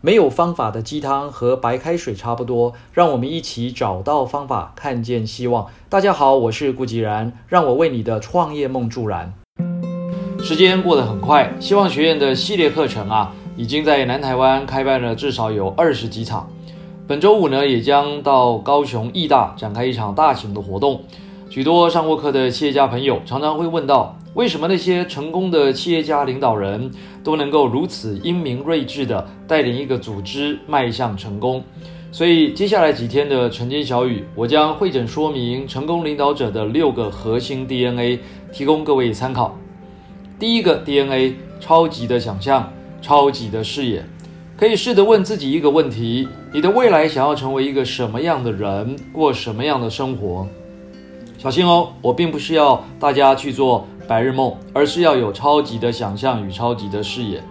没有方法的鸡汤和白开水差不多，让我们一起找到方法，看见希望。大家好，我是顾吉然，让我为你的创业梦助燃。时间过得很快，希望学院的系列课程啊，已经在南台湾开办了至少有二十几场。本周五呢，也将到高雄艺大展开一场大型的活动。许多上过课的企业家朋友常常会问到。为什么那些成功的企业家领导人都能够如此英明睿智地带领一个组织迈向成功？所以接下来几天的晨间小语，我将会诊说明成功领导者的六个核心 DNA，提供各位参考。第一个 DNA，超级的想象，超级的视野，可以试着问自己一个问题：你的未来想要成为一个什么样的人，过什么样的生活？小心哦，我并不是要大家去做。白日梦，而是要有超级的想象与超级的视野。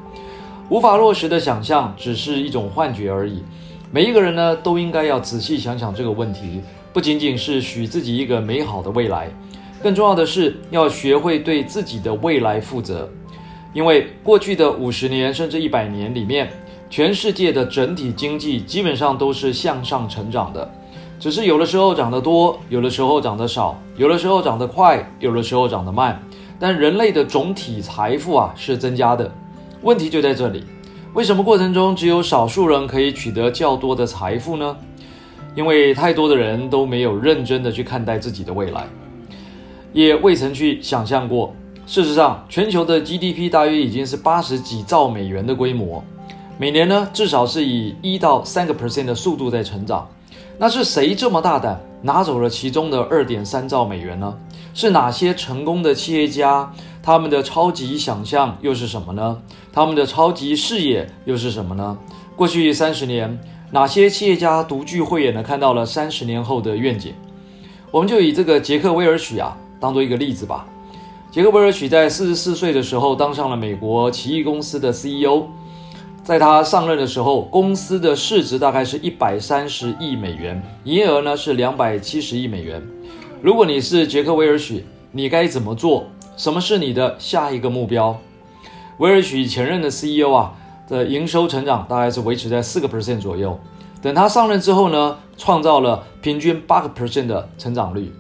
无法落实的想象只是一种幻觉而已。每一个人呢，都应该要仔细想想这个问题，不仅仅是许自己一个美好的未来，更重要的是要学会对自己的未来负责。因为过去的五十年甚至一百年里面，全世界的整体经济基本上都是向上成长的，只是有的时候涨得多，有的时候涨得少，有的时候涨得快，有的时候涨得慢。但人类的总体财富啊是增加的，问题就在这里，为什么过程中只有少数人可以取得较多的财富呢？因为太多的人都没有认真的去看待自己的未来，也未曾去想象过。事实上，全球的 GDP 大约已经是八十几兆美元的规模，每年呢至少是以一到三个 percent 的速度在成长。那是谁这么大胆拿走了其中的二点三兆美元呢？是哪些成功的企业家？他们的超级想象又是什么呢？他们的超级视野又是什么呢？过去三十年，哪些企业家独具慧眼的看到了三十年后的愿景？我们就以这个杰克威尔许啊当做一个例子吧。杰克威尔许在四十四岁的时候当上了美国奇异公司的 CEO，在他上任的时候，公司的市值大概是一百三十亿美元，营业额呢是两百七十亿美元。如果你是杰克威尔许，你该怎么做？什么是你的下一个目标？威尔许前任的 CEO 啊的营收成长大概是维持在四个 percent 左右。等他上任之后呢，创造了平均八个 percent 的成长率。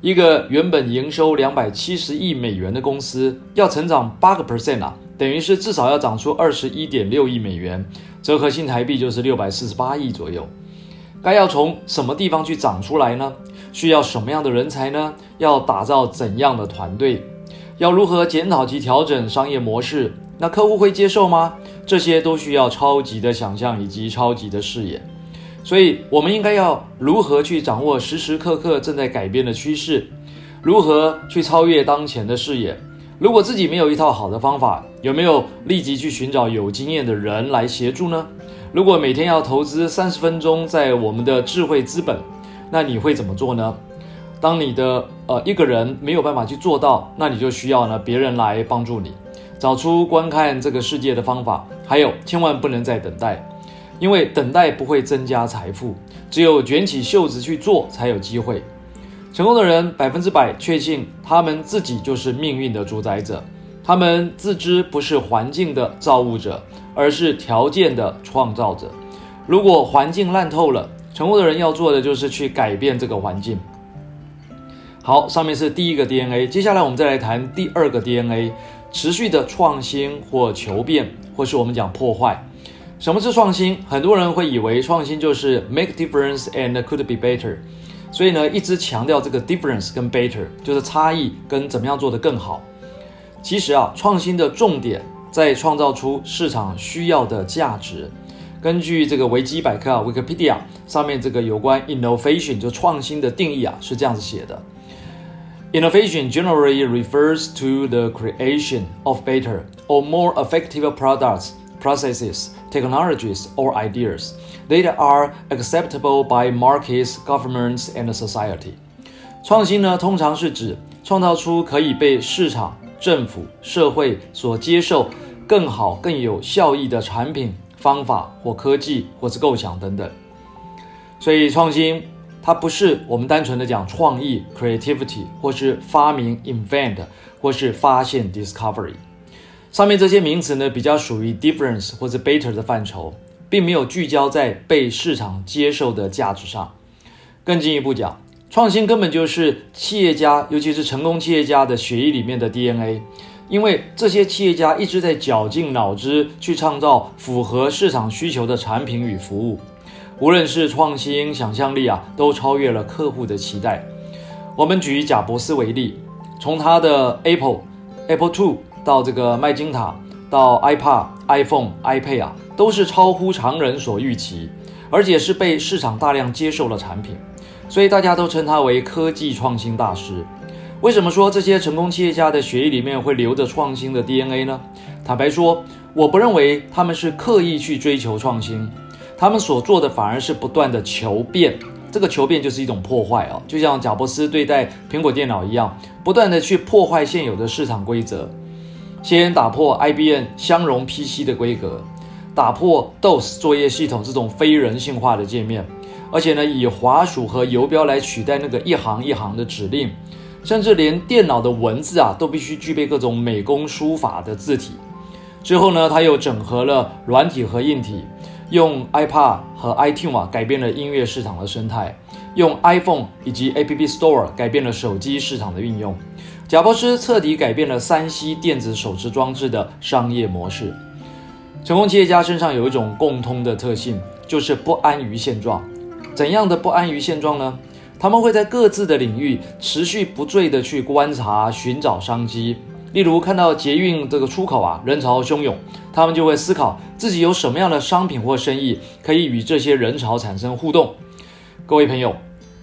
一个原本营收两百七十亿美元的公司，要成长八个 percent 啊，等于是至少要涨出二十一点六亿美元，折合新台币就是六百四十八亿左右。该要从什么地方去长出来呢？需要什么样的人才呢？要打造怎样的团队？要如何检讨及调整商业模式？那客户会接受吗？这些都需要超级的想象以及超级的视野。所以，我们应该要如何去掌握时时刻刻正在改变的趋势？如何去超越当前的视野？如果自己没有一套好的方法，有没有立即去寻找有经验的人来协助呢？如果每天要投资三十分钟在我们的智慧资本？那你会怎么做呢？当你的呃一个人没有办法去做到，那你就需要呢别人来帮助你，找出观看这个世界的方法。还有，千万不能再等待，因为等待不会增加财富，只有卷起袖子去做才有机会。成功的人百分之百确信他们自己就是命运的主宰者，他们自知不是环境的造物者，而是条件的创造者。如果环境烂透了，成功的人要做的就是去改变这个环境。好，上面是第一个 DNA，接下来我们再来谈第二个 DNA：持续的创新或求变，或是我们讲破坏。什么是创新？很多人会以为创新就是 make difference and could be better，所以呢，一直强调这个 difference 跟 better，就是差异跟怎么样做得更好。其实啊，创新的重点在创造出市场需要的价值。根据这个维基百科啊，Wikipedia 上面这个有关 innovation 就创新的定义啊是这样子写的：Innovation generally refers to the creation of better or more effective products, processes, technologies, or ideas that are acceptable by markets, governments, and society。创新呢，通常是指创造出可以被市场、政府、社会所接受、更好、更有效益的产品。方法或科技或是构想等等，所以创新它不是我们单纯的讲创意 （creativity） 或是发明 （invent） 或是发现 （discovery）。上面这些名词呢，比较属于 difference 或者 better 的范畴。并没有聚焦在被市场接受的价值上。更进一步讲，创新根本就是企业家，尤其是成功企业家的血液里面的 DNA。因为这些企业家一直在绞尽脑汁去创造符合市场需求的产品与服务，无论是创新、想象力啊，都超越了客户的期待。我们举贾伯斯为例，从他的 Apple、Apple Two 到这个麦金塔，到 iPad、iPhone、iPad 啊，都是超乎常人所预期，而且是被市场大量接受的产品，所以大家都称他为科技创新大师。为什么说这些成功企业家的血液里面会流着创新的 DNA 呢？坦白说，我不认为他们是刻意去追求创新，他们所做的反而是不断的求变。这个求变就是一种破坏哦，就像贾伯斯对待苹果电脑一样，不断的去破坏现有的市场规则。先打破 IBM 相容 PC 的规格，打破 DOS 作业系统这种非人性化的界面，而且呢，以滑鼠和游标来取代那个一行一行的指令。甚至连电脑的文字啊，都必须具备各种美工书法的字体。之后呢，他又整合了软体和硬体，用 iPad 和 iTunes 啊改变了音乐市场的生态，用 iPhone 以及 App Store 改变了手机市场的运用。贾伯斯彻底改变了三 C 电子手持装置的商业模式。成功企业家身上有一种共通的特性，就是不安于现状。怎样的不安于现状呢？他们会在各自的领域持续不坠的去观察、寻找商机。例如，看到捷运这个出口啊人潮汹涌，他们就会思考自己有什么样的商品或生意可以与这些人潮产生互动。各位朋友，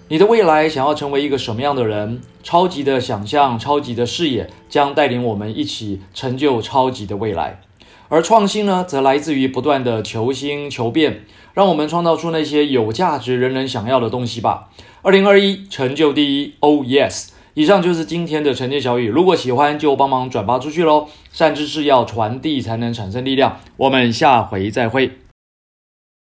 你的未来想要成为一个什么样的人？超级的想象、超级的视野，将带领我们一起成就超级的未来。而创新呢，则来自于不断的求新求变，让我们创造出那些有价值、人人想要的东西吧。二零二一成就第一，Oh yes！以上就是今天的晨间小语，如果喜欢就帮忙转发出去喽。善知识要传递才能产生力量，我们下回再会。